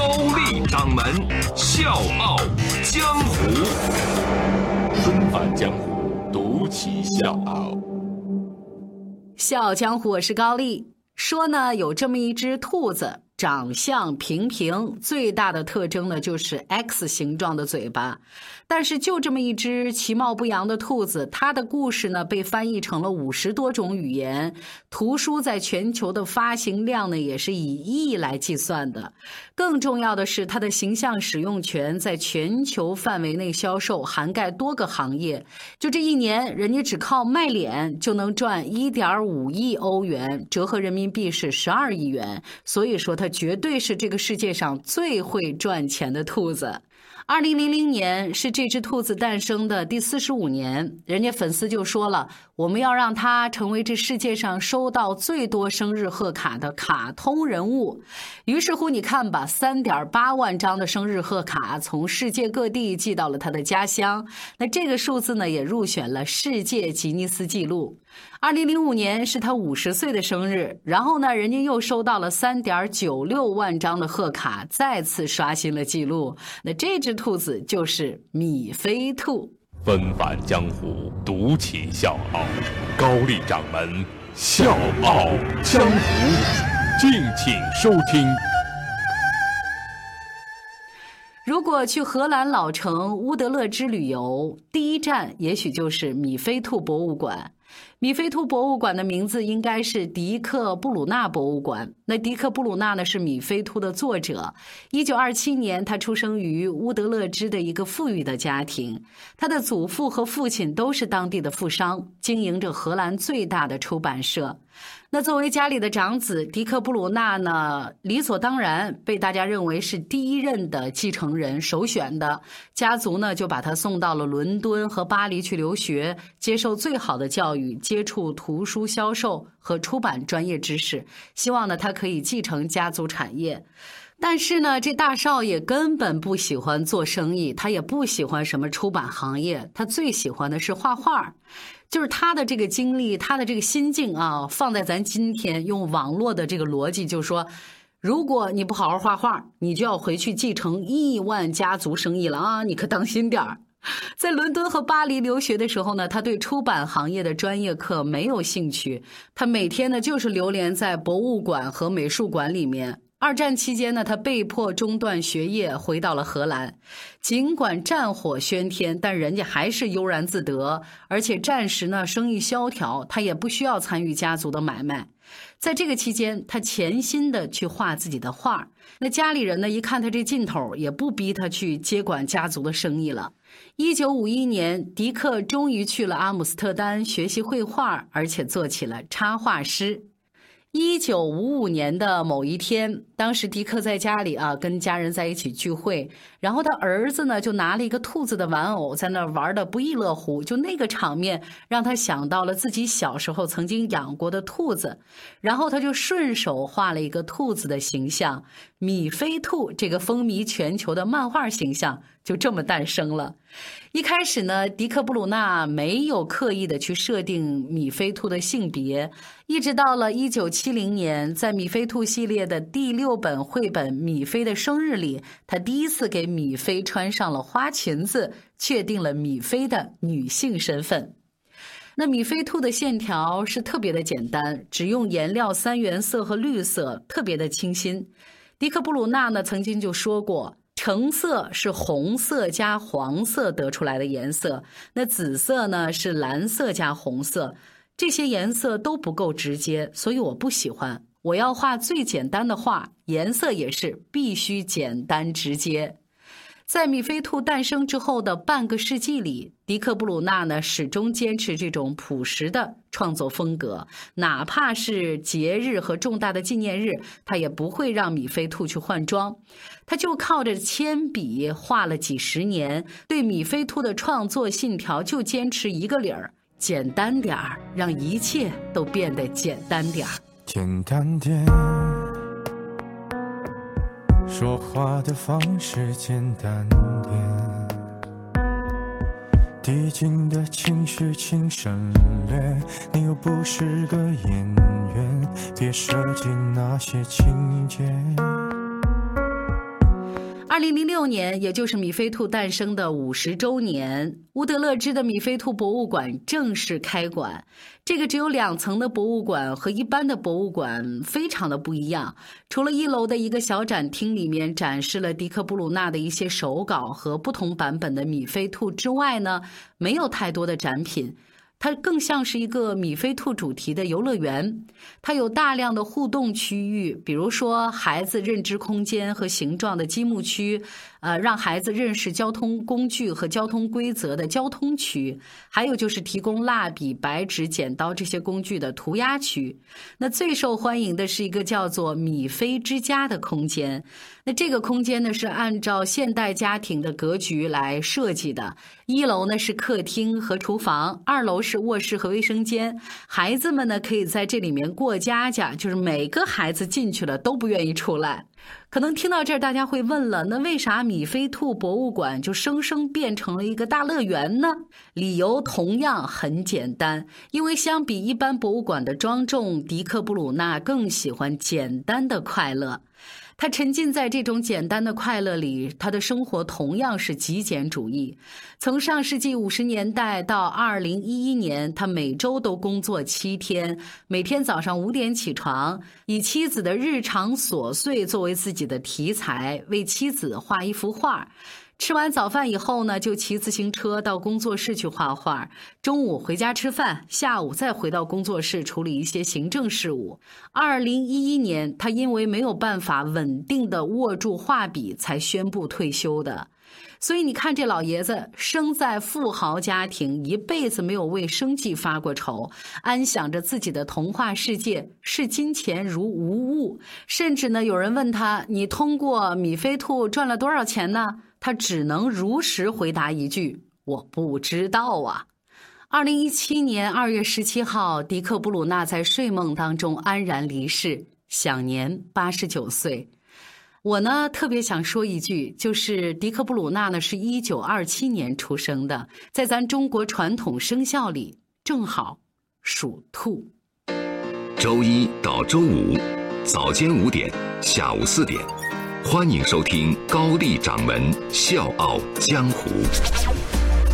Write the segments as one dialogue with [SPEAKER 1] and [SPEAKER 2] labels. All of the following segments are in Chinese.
[SPEAKER 1] 高丽掌门笑傲江湖，
[SPEAKER 2] 重返江湖，独骑笑傲。
[SPEAKER 3] 笑傲江湖，我是高丽。说呢，有这么一只兔子。长相平平，最大的特征呢就是 X 形状的嘴巴。但是就这么一只其貌不扬的兔子，它的故事呢被翻译成了五十多种语言，图书在全球的发行量呢也是以亿来计算的。更重要的是，它的形象使用权在全球范围内销售，涵盖多个行业。就这一年，人家只靠卖脸就能赚一点五亿欧元，折合人民币是十二亿元。所以说它。绝对是这个世界上最会赚钱的兔子。二零零零年是这只兔子诞生的第四十五年，人家粉丝就说了，我们要让它成为这世界上收到最多生日贺卡的卡通人物。于是乎，你看吧，三点八万张的生日贺卡从世界各地寄到了他的家乡。那这个数字呢，也入选了世界吉尼斯纪录。二零零五年是他五十岁的生日，然后呢，人家又收到了三点九六万张的贺卡，再次刷新了纪录。那这只兔子就是米菲兔。
[SPEAKER 2] 纷返江湖，独起笑傲，高丽掌门笑傲江湖，敬请收听。
[SPEAKER 3] 如果去荷兰老城乌德勒支旅游，第一站也许就是米菲兔博物馆。米菲兔博物馆的名字应该是迪克布鲁纳博物馆。那迪克布鲁纳呢是米菲兔的作者。一九二七年，他出生于乌德勒支的一个富裕的家庭。他的祖父和父亲都是当地的富商，经营着荷兰最大的出版社。那作为家里的长子，迪克布鲁纳呢，理所当然被大家认为是第一任的继承人首选的。家族呢就把他送到了伦敦和巴黎去留学，接受最好的教育，接触图书销售和出版专业知识，希望呢他可以继承家族产业。但是呢，这大少爷根本不喜欢做生意，他也不喜欢什么出版行业，他最喜欢的是画画。就是他的这个经历，他的这个心境啊，放在咱今天用网络的这个逻辑，就是说，如果你不好好画画，你就要回去继承亿万家族生意了啊！你可当心点儿。在伦敦和巴黎留学的时候呢，他对出版行业的专业课没有兴趣，他每天呢就是流连在博物馆和美术馆里面。二战期间呢，他被迫中断学业，回到了荷兰。尽管战火喧天，但人家还是悠然自得，而且暂时呢生意萧条，他也不需要参与家族的买卖。在这个期间，他潜心的去画自己的画。那家里人呢，一看他这劲头，也不逼他去接管家族的生意了。一九五一年，迪克终于去了阿姆斯特丹学习绘画，而且做起了插画师。一九五五年的某一天，当时迪克在家里啊，跟家人在一起聚会，然后他儿子呢就拿了一个兔子的玩偶在那玩的不亦乐乎，就那个场面让他想到了自己小时候曾经养过的兔子，然后他就顺手画了一个兔子的形象，米菲兔这个风靡全球的漫画形象就这么诞生了。一开始呢，迪克布鲁纳没有刻意的去设定米菲兔的性别，一直到了一九七零年，在米菲兔系列的第六本绘本《米菲的生日》里，他第一次给米菲穿上了花裙子，确定了米菲的女性身份。那米菲兔的线条是特别的简单，只用颜料三原色和绿色，特别的清新。迪克布鲁纳呢曾经就说过。橙色是红色加黄色得出来的颜色，那紫色呢是蓝色加红色，这些颜色都不够直接，所以我不喜欢。我要画最简单的画，颜色也是必须简单直接。在米菲兔诞生之后的半个世纪里，迪克·布鲁纳呢始终坚持这种朴实的创作风格，哪怕是节日和重大的纪念日，他也不会让米菲兔去换装，他就靠着铅笔画了几十年，对米菲兔的创作信条就坚持一个理儿：简单点儿，让一切都变得简单点儿。
[SPEAKER 4] 简单点。说话的方式简单点，递进的情绪请省略。你又不是个演员，别设计那些情节。
[SPEAKER 3] 二零零六年，也就是米菲兔诞生的五十周年，乌德勒支的米菲兔博物馆正式开馆。这个只有两层的博物馆和一般的博物馆非常的不一样。除了一楼的一个小展厅里面展示了迪克·布鲁纳的一些手稿和不同版本的米菲兔之外呢，没有太多的展品。它更像是一个米菲兔主题的游乐园，它有大量的互动区域，比如说孩子认知空间和形状的积木区，呃，让孩子认识交通工具和交通规则的交通区，还有就是提供蜡笔、白纸、剪刀这些工具的涂鸦区。那最受欢迎的是一个叫做“米菲之家”的空间。那这个空间呢是按照现代家庭的格局来设计的。一楼呢是客厅和厨房，二楼是卧室和卫生间。孩子们呢可以在这里面过家家，就是每个孩子进去了都不愿意出来。可能听到这儿，大家会问了：那为啥米菲兔博物馆就生生变成了一个大乐园呢？理由同样很简单，因为相比一般博物馆的庄重，迪克·布鲁纳更喜欢简单的快乐。他沉浸在这种简单的快乐里，他的生活同样是极简主义。从上世纪五十年代到二零一一年，他每周都工作七天，每天早上五点起床，以妻子的日常琐碎作为自己的题材，为妻子画一幅画。吃完早饭以后呢，就骑自行车到工作室去画画。中午回家吃饭，下午再回到工作室处理一些行政事务。二零一一年，他因为没有办法稳定的握住画笔，才宣布退休的。所以你看，这老爷子生在富豪家庭，一辈子没有为生计发过愁，安享着自己的童话世界，视金钱如无物。甚至呢，有人问他：“你通过米菲兔赚了多少钱呢？”他只能如实回答一句：“我不知道啊。”二零一七年二月十七号，迪克·布鲁纳在睡梦当中安然离世，享年八十九岁。我呢特别想说一句，就是迪克·布鲁纳呢是一九二七年出生的，在咱中国传统生肖里正好属兔。
[SPEAKER 1] 周一到周五早间五点，下午四点，欢迎收听高丽掌门笑傲江湖。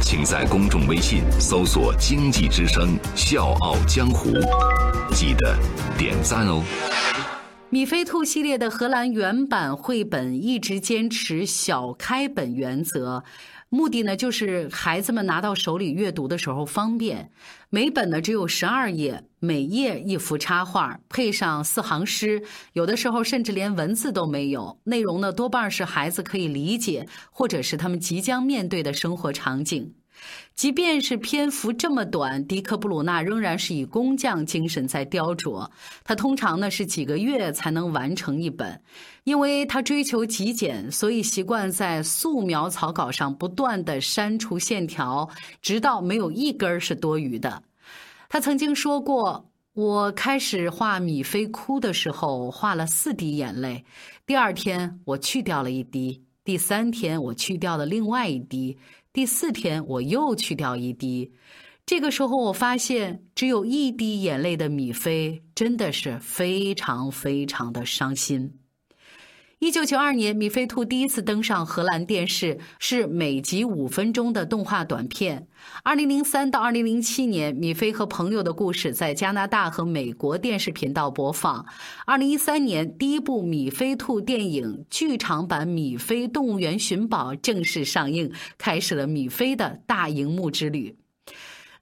[SPEAKER 1] 请在公众微信搜索“经济之声笑傲江湖”，记得点赞哦。
[SPEAKER 3] 米菲兔系列的荷兰原版绘本一直坚持小开本原则，目的呢就是孩子们拿到手里阅读的时候方便。每本呢只有十二页，每页一幅插画，配上四行诗，有的时候甚至连文字都没有。内容呢多半是孩子可以理解，或者是他们即将面对的生活场景。即便是篇幅这么短，迪克·布鲁纳仍然是以工匠精神在雕琢。他通常呢是几个月才能完成一本，因为他追求极简，所以习惯在素描草稿上不断的删除线条，直到没有一根是多余的。他曾经说过：“我开始画米菲哭的时候，画了四滴眼泪。第二天我去掉了一滴，第三天我去掉了另外一滴。”第四天，我又去掉一滴。这个时候，我发现只有一滴眼泪的米菲真的是非常非常的伤心。一九九二年，米菲兔第一次登上荷兰电视，是每集五分钟的动画短片。二零零三到二零零七年，米菲和朋友的故事在加拿大和美国电视频道播放。二零一三年，第一部米菲兔电影剧场版《米菲动物园寻宝》正式上映，开始了米菲的大荧幕之旅。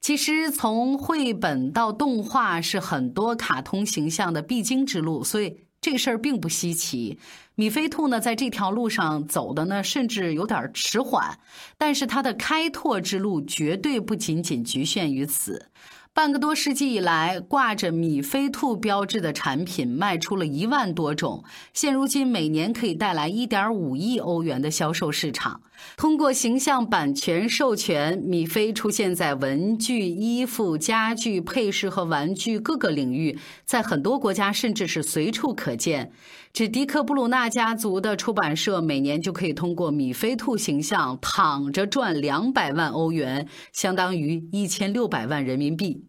[SPEAKER 3] 其实，从绘本到动画是很多卡通形象的必经之路，所以。这事儿并不稀奇。米菲兔呢，在这条路上走的呢，甚至有点迟缓，但是它的开拓之路绝对不仅仅局限于此。半个多世纪以来，挂着米菲兔标志的产品卖出了一万多种，现如今每年可以带来一点五亿欧元的销售市场。通过形象版权授权，米菲出现在文具、衣服、家具、配饰和玩具各个领域，在很多国家甚至是随处可见。指迪克布鲁纳家族的出版社每年就可以通过米菲兔形象躺着赚两百万欧元，相当于一千六百万人民币。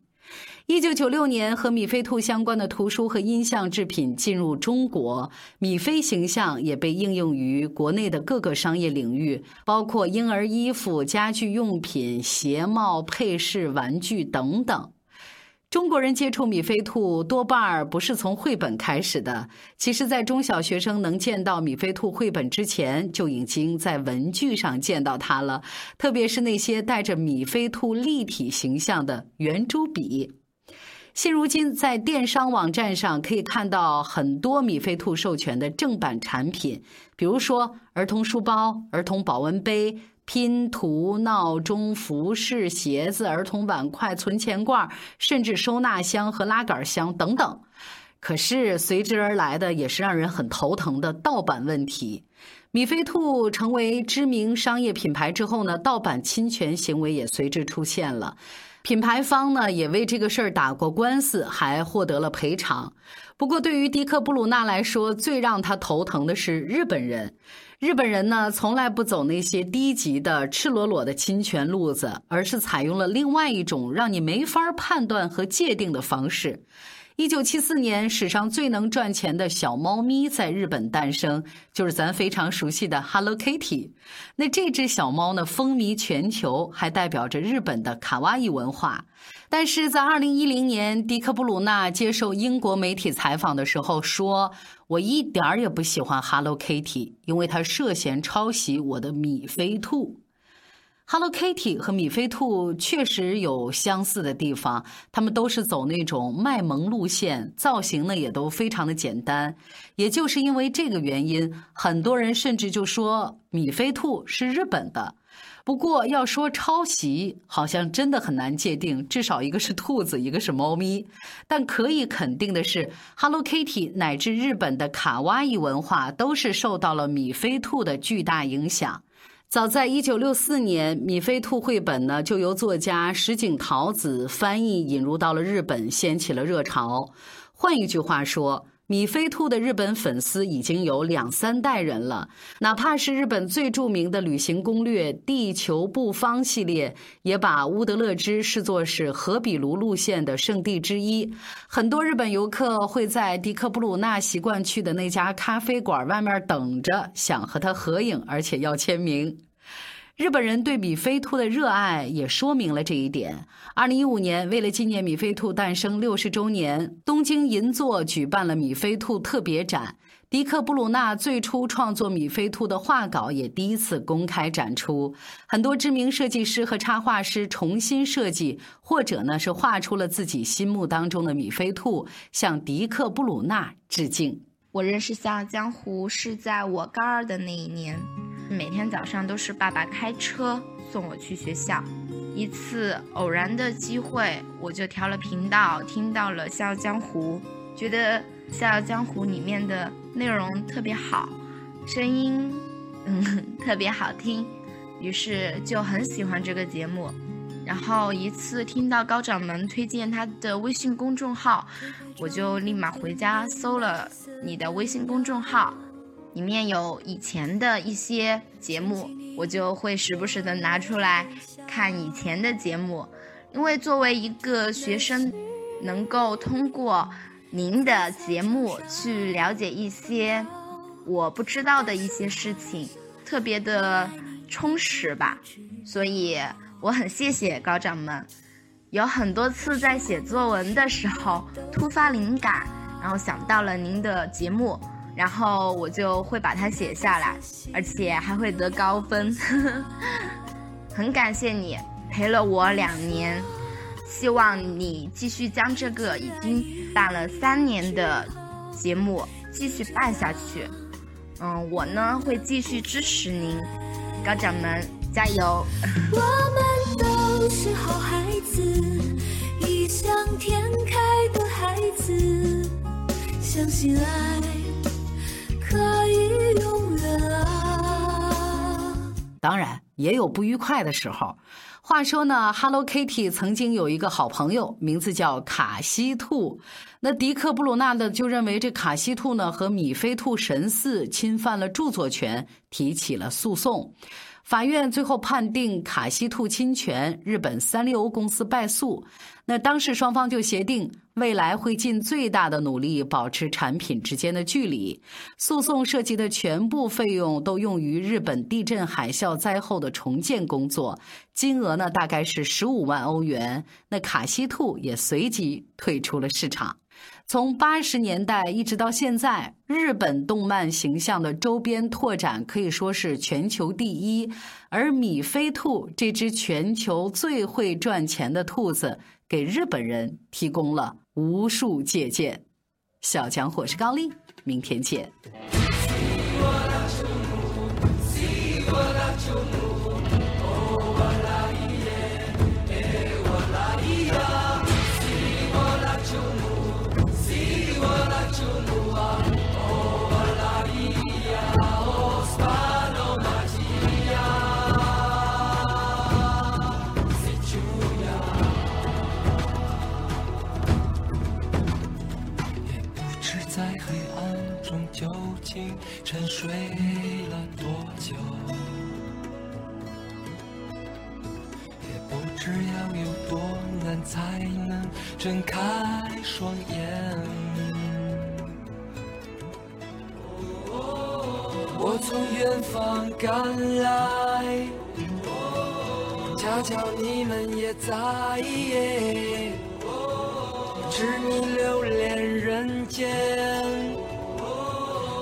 [SPEAKER 3] 一九九六年，和米菲兔相关的图书和音像制品进入中国，米菲形象也被应用于国内的各个商业领域，包括婴儿衣服、家具用品、鞋帽、配饰、玩具等等。中国人接触米菲兔多半儿不是从绘本开始的，其实，在中小学生能见到米菲兔绘本之前，就已经在文具上见到它了，特别是那些带着米菲兔立体形象的圆珠笔。现如今，在电商网站上可以看到很多米菲兔授权的正版产品，比如说儿童书包、儿童保温杯、拼图、闹钟、服饰、鞋子、儿童碗筷、存钱罐，甚至收纳箱和拉杆箱等等。可是随之而来的也是让人很头疼的盗版问题。米菲兔成为知名商业品牌之后呢，盗版侵权行为也随之出现了。品牌方呢也为这个事儿打过官司，还获得了赔偿。不过，对于迪克布鲁纳来说，最让他头疼的是日本人。日本人呢，从来不走那些低级的、赤裸裸的侵权路子，而是采用了另外一种让你没法判断和界定的方式。一九七四年，史上最能赚钱的小猫咪在日本诞生，就是咱非常熟悉的 Hello Kitty。那这只小猫呢，风靡全球，还代表着日本的卡哇伊文化。但是在二零一零年，迪克布鲁纳接受英国媒体采访的时候说：“我一点儿也不喜欢 Hello Kitty，因为它涉嫌抄袭我的米菲兔。” Hello Kitty 和米菲兔确实有相似的地方，他们都是走那种卖萌路线，造型呢也都非常的简单。也就是因为这个原因，很多人甚至就说米菲兔是日本的。不过要说抄袭，好像真的很难界定，至少一个是兔子，一个是猫咪。但可以肯定的是，Hello Kitty 乃至日本的卡哇伊文化都是受到了米菲兔的巨大影响。早在一九六四年，米菲兔绘本呢就由作家石井桃子翻译引入到了日本，掀起了热潮。换一句话说，米菲兔的日本粉丝已经有两三代人了。哪怕是日本最著名的旅行攻略《地球不方》系列，也把乌德勒支视作是河比卢路线的圣地之一。很多日本游客会在迪克布鲁纳习惯去的那家咖啡馆外面等着，想和他合影，而且要签名。日本人对米菲兔的热爱也说明了这一点。二零一五年，为了纪念米菲兔诞生六十周年，东京银座举办了米菲兔特别展。迪克布鲁纳最初创作米菲兔的画稿也第一次公开展出。很多知名设计师和插画师重新设计，或者呢是画出了自己心目当中的米菲兔，向迪克布鲁纳致敬。
[SPEAKER 5] 我认识《笑傲江湖》是在我高二的那一年。每天早上都是爸爸开车送我去学校。一次偶然的机会，我就调了频道，听到了《笑傲江湖》，觉得《笑傲江湖》里面的内容特别好，声音嗯特别好听，于是就很喜欢这个节目。然后一次听到高掌门推荐他的微信公众号，我就立马回家搜了你的微信公众号。里面有以前的一些节目，我就会时不时的拿出来看以前的节目，因为作为一个学生，能够通过您的节目去了解一些我不知道的一些事情，特别的充实吧。所以我很谢谢高掌门，有很多次在写作文的时候突发灵感，然后想到了您的节目。然后我就会把它写下来，而且还会得高分。很感谢你陪了我两年，希望你继续将这个已经办了三年的节目继续办下去。嗯，我呢会继续支持您，高掌门加油！
[SPEAKER 6] 我们都是好孩子，异想天开的孩子，相信爱可以永远啊！
[SPEAKER 3] 当然也有不愉快的时候。话说呢，Hello Kitty 曾经有一个好朋友，名字叫卡西兔。那迪克·布鲁纳的就认为这卡西兔呢和米菲兔神似，侵犯了著作权，提起了诉讼。法院最后判定卡西兔侵权，日本三丽鸥公司败诉。那当时双方就协定，未来会尽最大的努力保持产品之间的距离。诉讼涉及的全部费用都用于日本地震海啸灾后的重建工作，金额呢大概是十五万欧元。那卡西兔也随即退出了市场。从八十年代一直到现在，日本动漫形象的周边拓展可以说是全球第一。而米菲兔这只全球最会赚钱的兔子，给日本人提供了无数借鉴。小强，我是高丽，明天见。
[SPEAKER 4] 沉睡了多久？也不知要有多难才能睁开双眼。我从远方赶来，恰巧你们也在，只你留恋人间。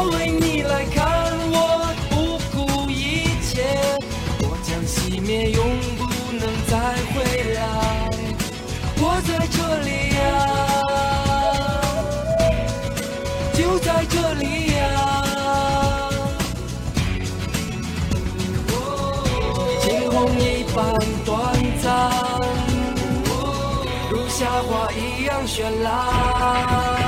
[SPEAKER 4] 我为你来看，我不顾一切，我将熄灭，永不能再回来。我在这里呀，就在这里呀，惊鸿一般短暂，如夏花一样绚烂。